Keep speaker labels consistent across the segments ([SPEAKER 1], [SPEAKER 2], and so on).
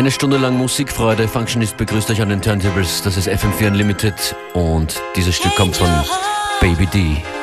[SPEAKER 1] Eine Stunde lang Musikfreude. Functionist begrüßt euch an den Turntables. Das ist FM4 Unlimited und dieses Stück kommt von
[SPEAKER 2] Baby
[SPEAKER 1] D.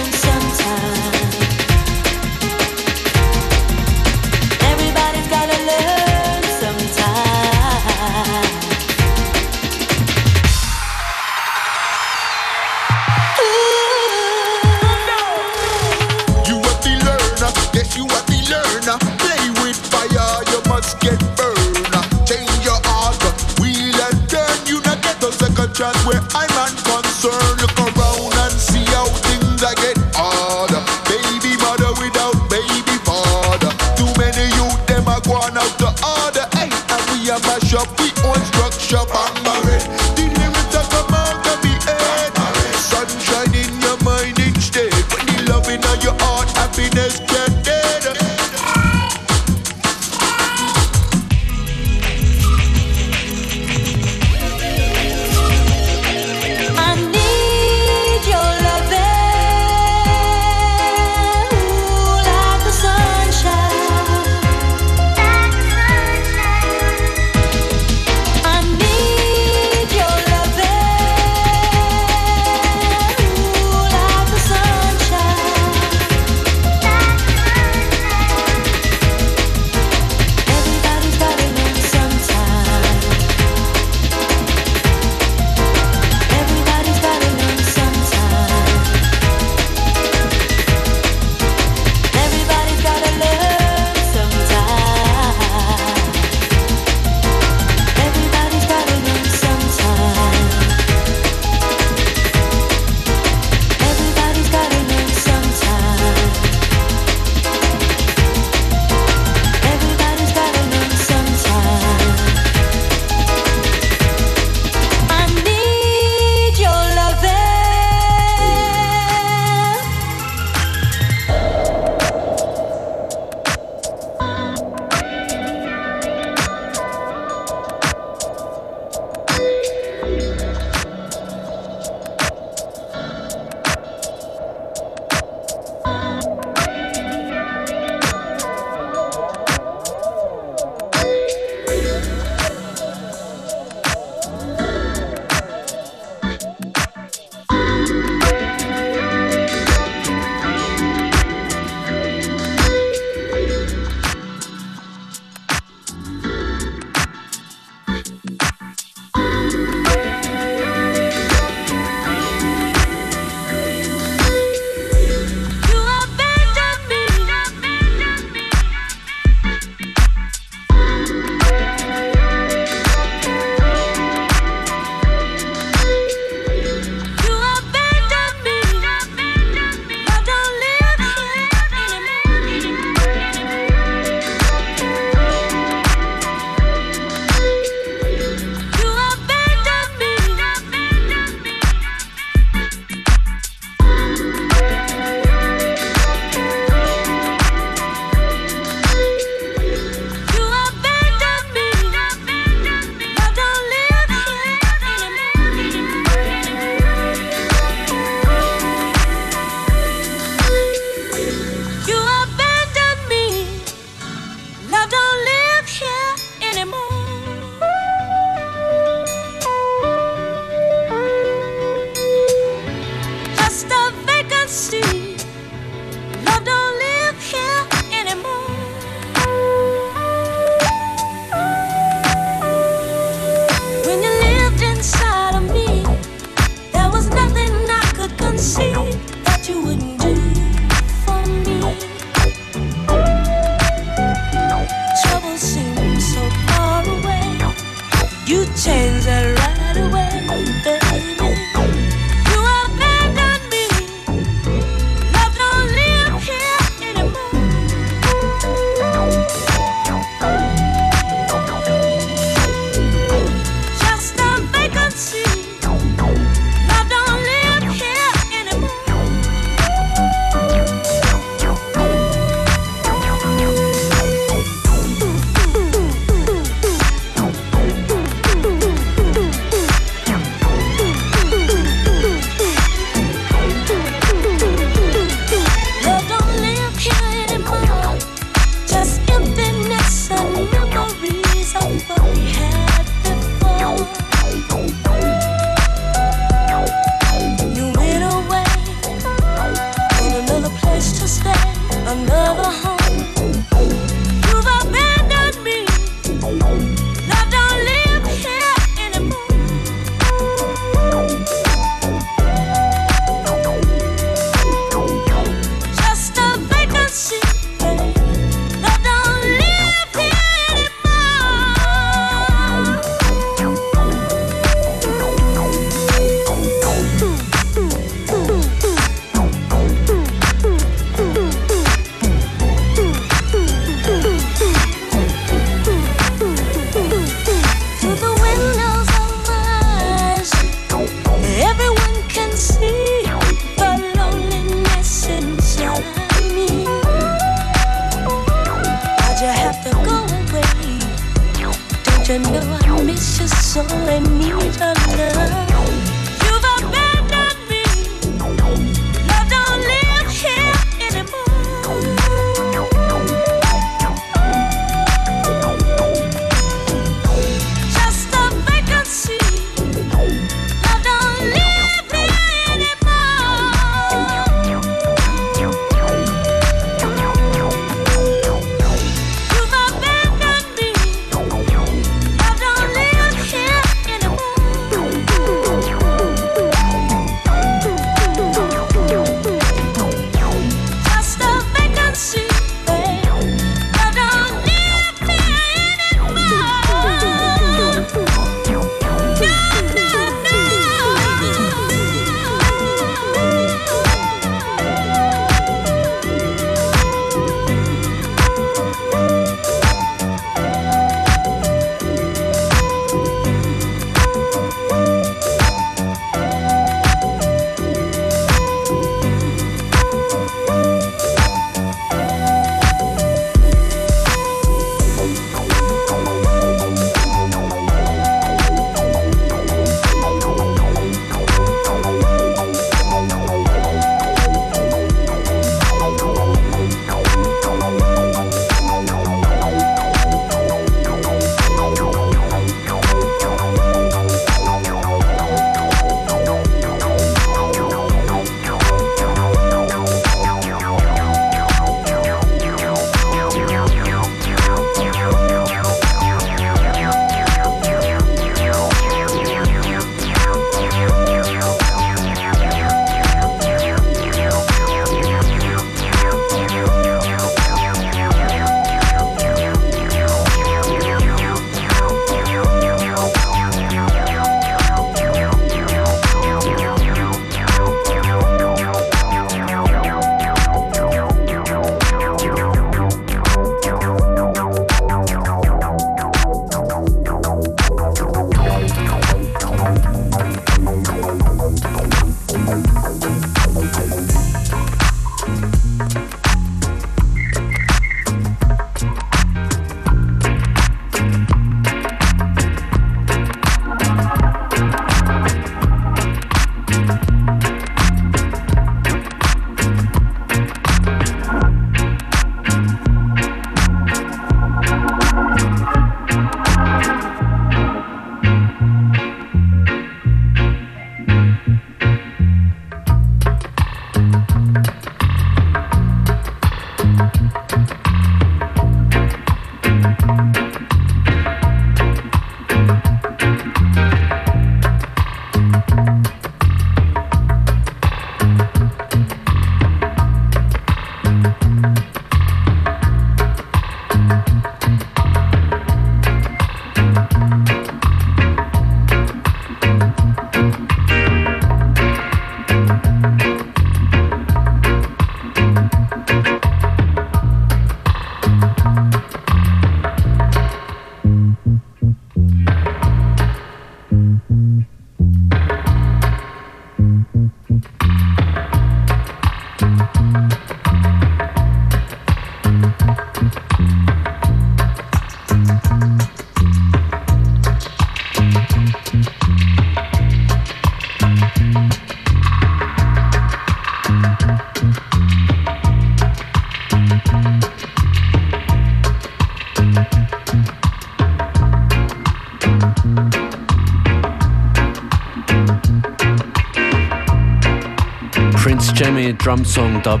[SPEAKER 1] Prince Jammy Drum Song Dub.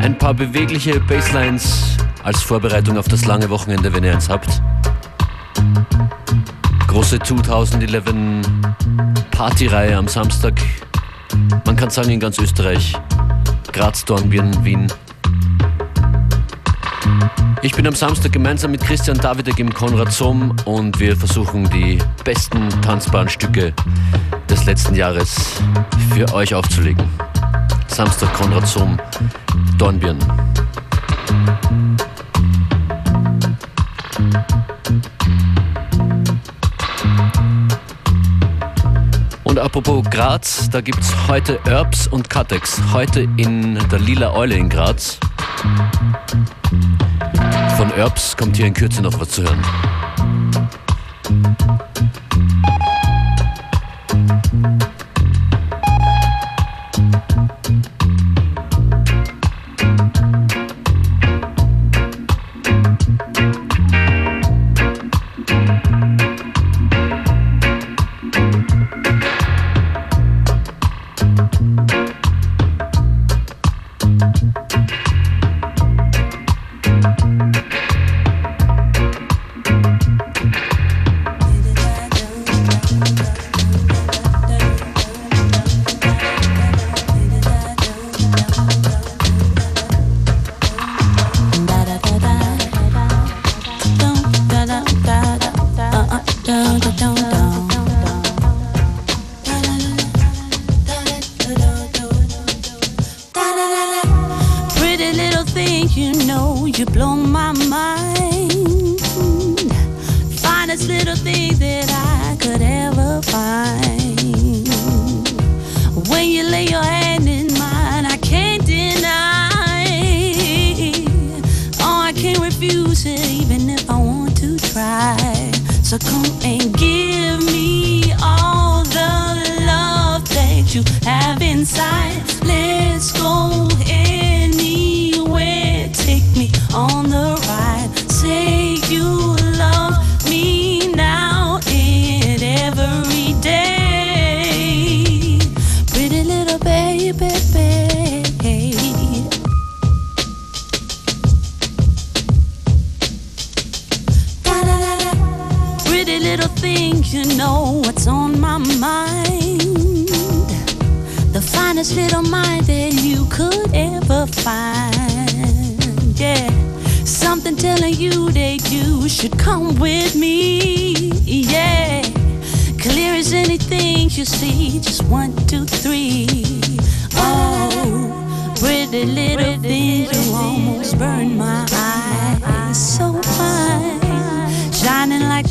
[SPEAKER 1] Ein paar bewegliche Basslines als Vorbereitung auf das lange Wochenende, wenn ihr eins habt. Große 2011 Partyreihe am Samstag. Man kann sagen in ganz Österreich. Graz, Dornbirn, Wien. Ich bin am Samstag gemeinsam mit Christian Davidek im Konrad Somm und wir versuchen die besten tanzbaren Stücke des letzten Jahres für euch aufzulegen. Samstag Konrad Somm, Dornbirn. Apropos Graz, da gibt es heute Herbs und Cutex. Heute in der Lila Eule in Graz. Von Herbs kommt hier in Kürze noch was zu hören.
[SPEAKER 2] Thank you.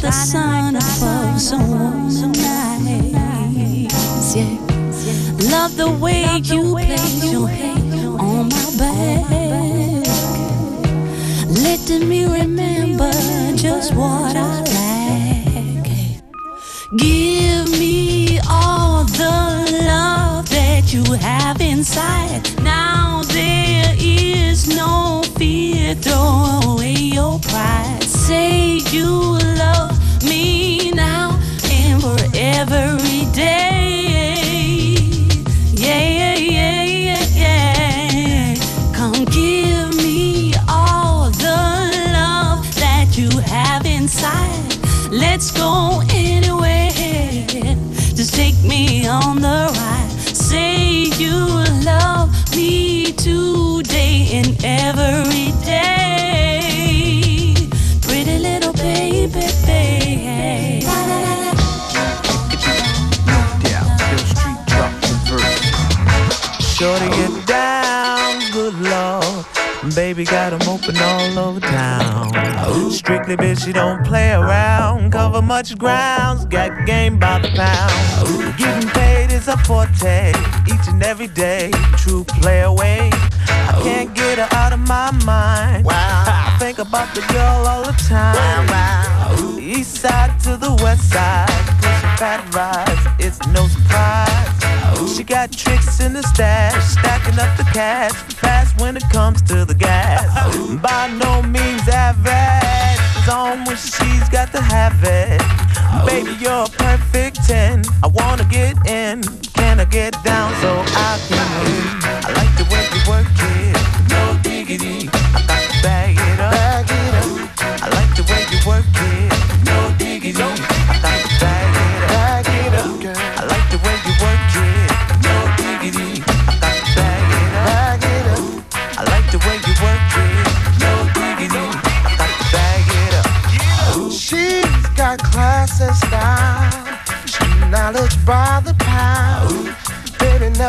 [SPEAKER 2] the sun of folks on the nights. Yeah. Love the way you place your hand on my back. Letting me remember just what I lack. Give me all the love that you have inside. Now there is no fear. Throw away your pride say you love me now and for every day. Yeah, yeah, yeah, yeah. Come give me all the love that you have inside. Let's go anywhere. Just take me on the ride. Say you love me today and every day.
[SPEAKER 3] Baby got them open all over town. Strictly bitch, she don't play around. Cover much grounds, got game by the pound. Getting paid is a forte, each and every day. True play away. I can't get her out of my mind. Wow.
[SPEAKER 4] I
[SPEAKER 3] think about the girl all the time. Wow. East side to the west side, fat it's no surprise. Ooh. She got tricks in the stash, stacking up the cash fast when it comes to the gas. By no means average, it's on when she's got to have it. Ooh. Baby, you're a perfect 10. I wanna get in, can I get down so I can? I like the way you work it, no diggity.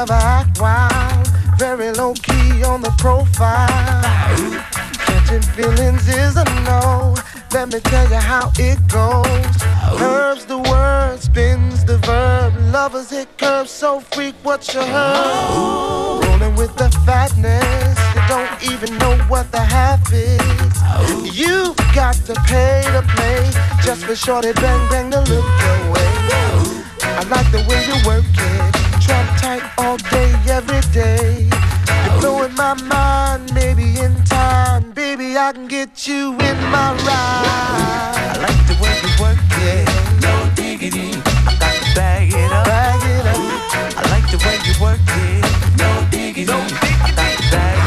[SPEAKER 4] Never act wild. Very low key on the profile. Catching feelings is a no. Let me tell you how it goes. Curves the word, spins the verb. Lovers hit curves, so freak what you heard. Rolling with the fatness, you don't even know what the half is. You've got to pay to play just for shorty bang bang to look your way. I like the way you work it, trap tight all day, every day. You're blowing my mind, maybe in time, baby I can get you in my ride. I
[SPEAKER 3] like the way you work it,
[SPEAKER 4] no diggity.
[SPEAKER 3] I got to bag it up,
[SPEAKER 4] bag it up.
[SPEAKER 3] I like the way you work it, no diggity. No diggity. I got to bag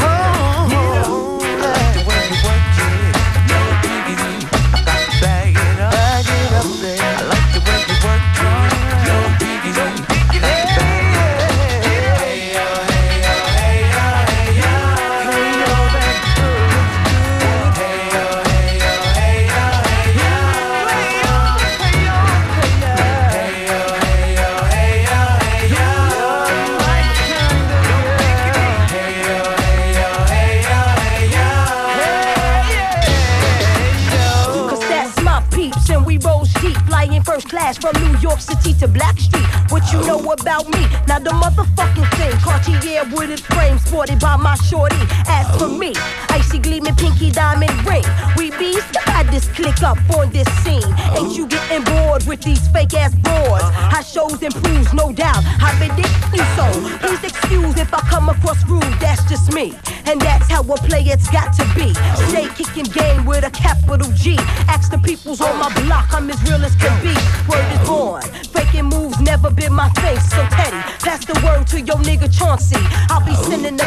[SPEAKER 5] on my block, I'm as real as can be word is born. Faking moves never been my thing, so Teddy, pass the word to your nigga Chauncey. I'll be sending the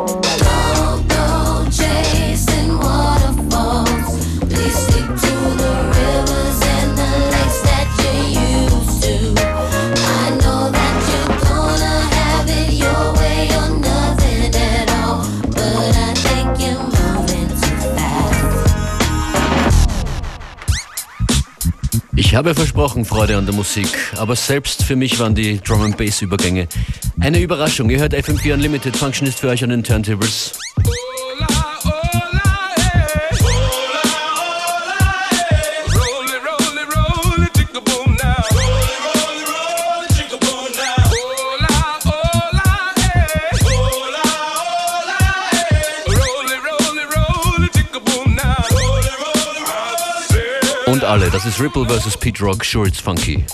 [SPEAKER 6] Bye.
[SPEAKER 1] Ich habe versprochen Freude an der Musik, aber selbst für mich waren die Drum and Bass Übergänge eine Überraschung. Ihr hört FM4 Unlimited Functionist für euch an den Turntables.
[SPEAKER 7] Alle.
[SPEAKER 1] Das ist Ripple vs. Pete Rock. Sure, it's funky.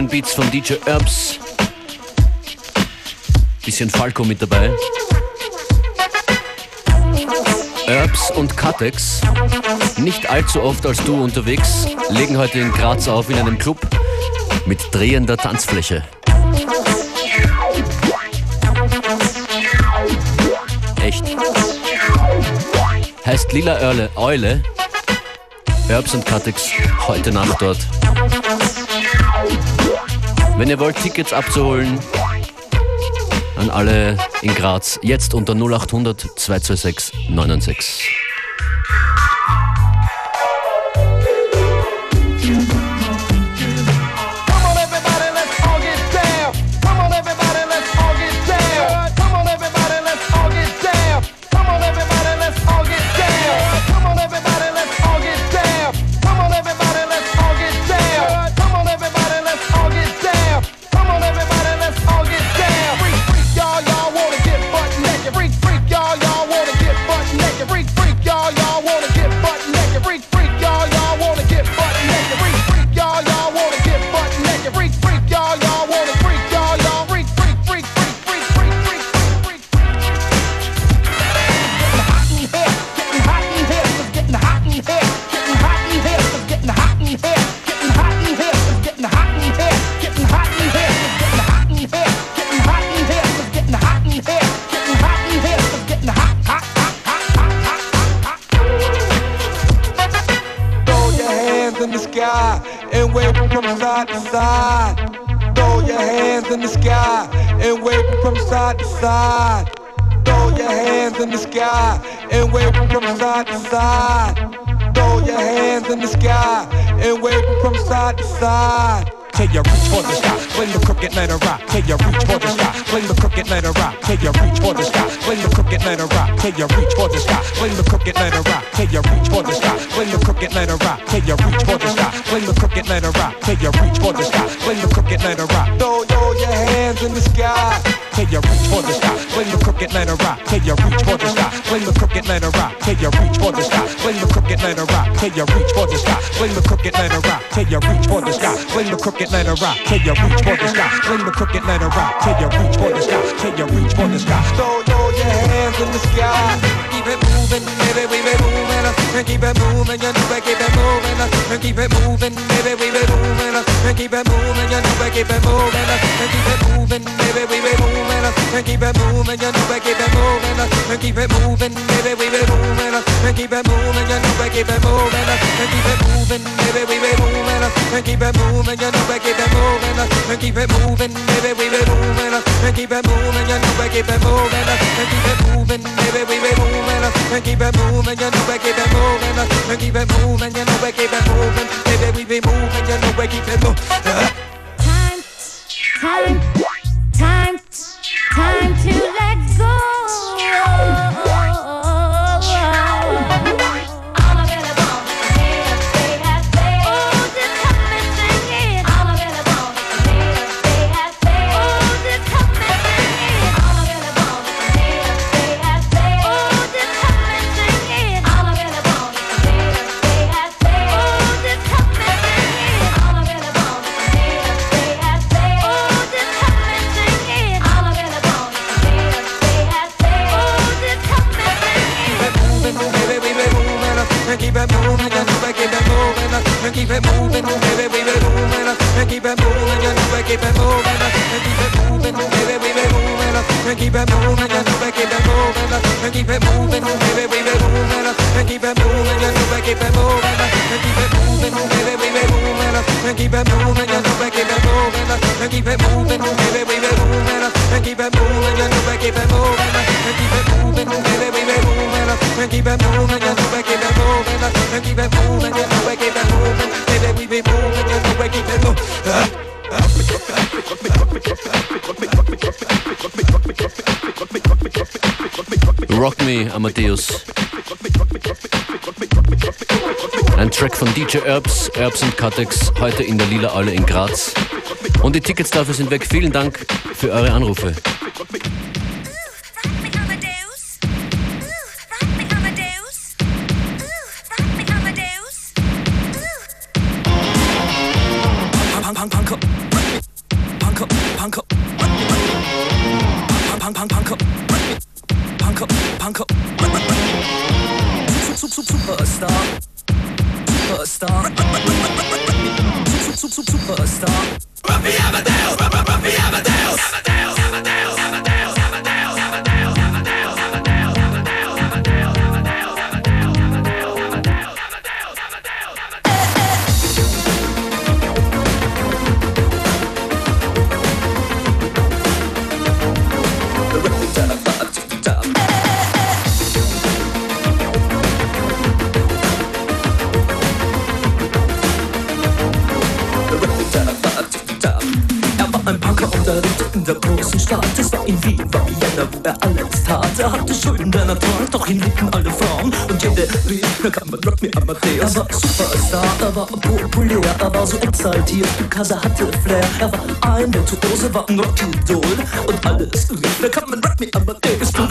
[SPEAKER 1] Versprochenen Beats von DJ Herbs. Bisschen Falco mit dabei. Herbs und Cutex, nicht allzu oft als du unterwegs, legen heute in Graz auf in einem Club mit drehender Tanzfläche. Echt. Heißt Lila Eule, Eule. Herbs und Cutex heute Nacht dort. Wenn ihr wollt, Tickets abzuholen, an alle in Graz, jetzt unter 0800 226 996.
[SPEAKER 8] for the stop till you reach for the sky. Fling the crooked letter rock till you reach for the sky. Fling the crooked letter rock till you reach for the sky. Fling the crooked letter rock till you reach for the sky. Fling the crooked letter rock Till you reach for the sky. Throw, throw your hands in the sky. Keep it moving, baby, we be moving. And keep it moving, you know we keep it moving. And keep it moving, baby, we be moving. And keep it moving, you know we keep it moving. And keep it moving, baby, we be moving. And keep it moving, you know we keep it moving. And keep it moving, baby, we be moving. And keep it moving, you know we keep it moving, and keep it moving, baby, we be moving, and keep it moving, you know we keep it moving, and keep it moving, baby, we be moving, and keep it moving, you know we keep it moving, and keep it moving, baby, we be moving, and keep it moving, you know we keep it moving, and keep it moving, you know we keep it moving, baby, we be moving, you know we keep it moving. Uh-huh. Time,
[SPEAKER 9] time, time, time to let go.
[SPEAKER 8] Keep it moving, baby, we be moving, keep it moving, you know we keep it moving, keep it moving, baby, we be moving, keep it moving, you know we keep it moving, keep it moving, baby, we be moving, keep it moving, you know we keep it moving, keep it moving, baby, we be moving, keep it moving, you know we keep it moving, keep it moving, baby, we be moving, keep it moving, you know we keep it moving, keep it moving, baby, we be moving, keep it moving, you know we keep it moving, and keep it moving, you know we keep it moving baby, we be moving, you know we keep it moving.
[SPEAKER 1] Rock Me, Amadeus. Ein Track von DJ Herbs, Herbs und Cutex, heute in der Lila Alle in Graz. Und die Tickets dafür sind weg. Vielen Dank für eure Anrufe.
[SPEAKER 10] in der großen Stadt. Es war in Wien, war Vienna, wo er alles tat. Er hatte Schulden, er Talent, doch ihn liebten alle Frauen. Und jede rief, er kann man Rock Me Amadeus. Er war Superstar, er war populär, er war so exaltiert, die er hatte Flair. Er war ein Virtuose, war ein Rockidol. Und alles rief, er kann man Rock Me Amadeus. Und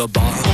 [SPEAKER 10] wunderbar.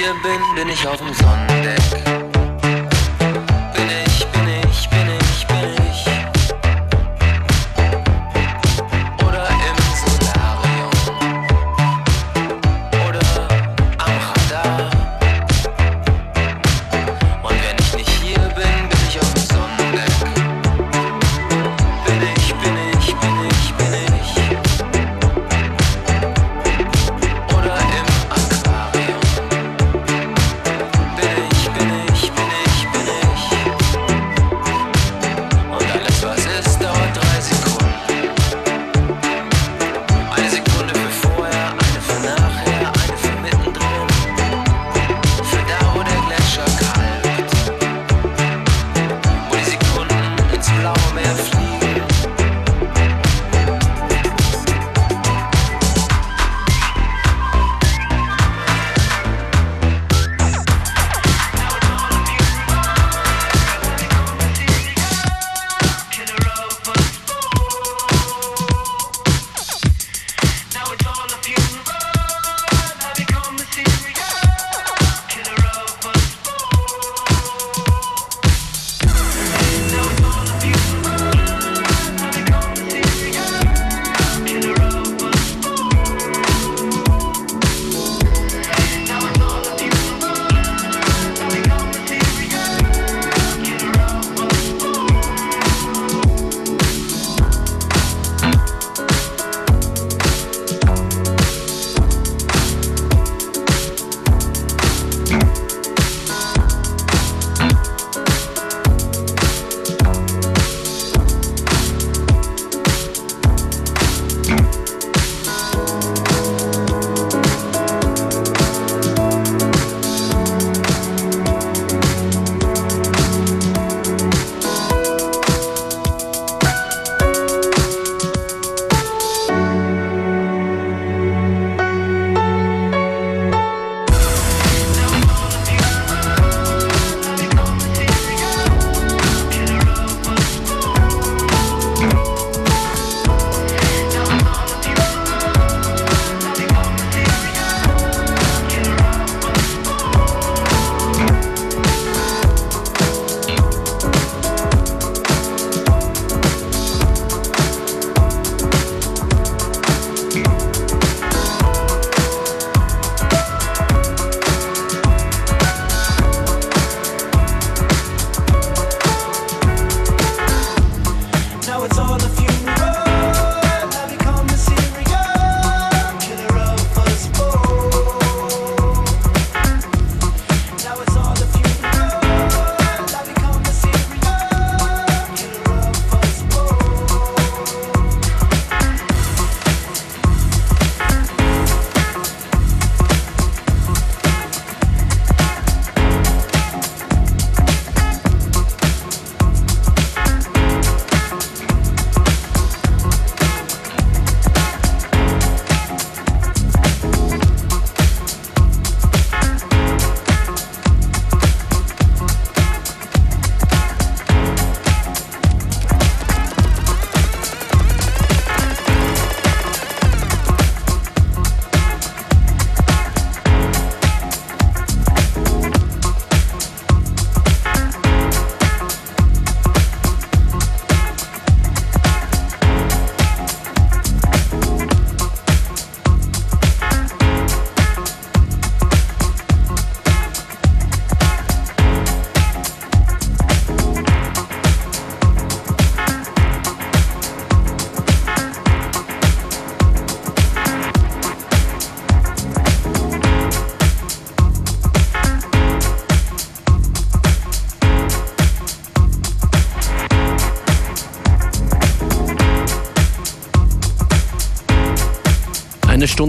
[SPEAKER 11] Ist bin, bin ich auf dem Sonnendeck.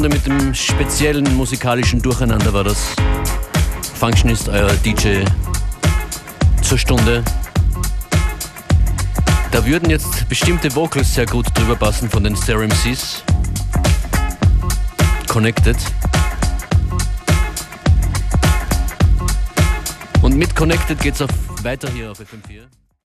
[SPEAKER 1] Stunde mit dem speziellen musikalischen Durcheinander war das. Functionist, euer DJ zur Stunde. Da würden jetzt bestimmte Vocals sehr gut drüber passen von den Stereo MCs. Connected. Und mit Connected geht's auf weiter hier auf FM4.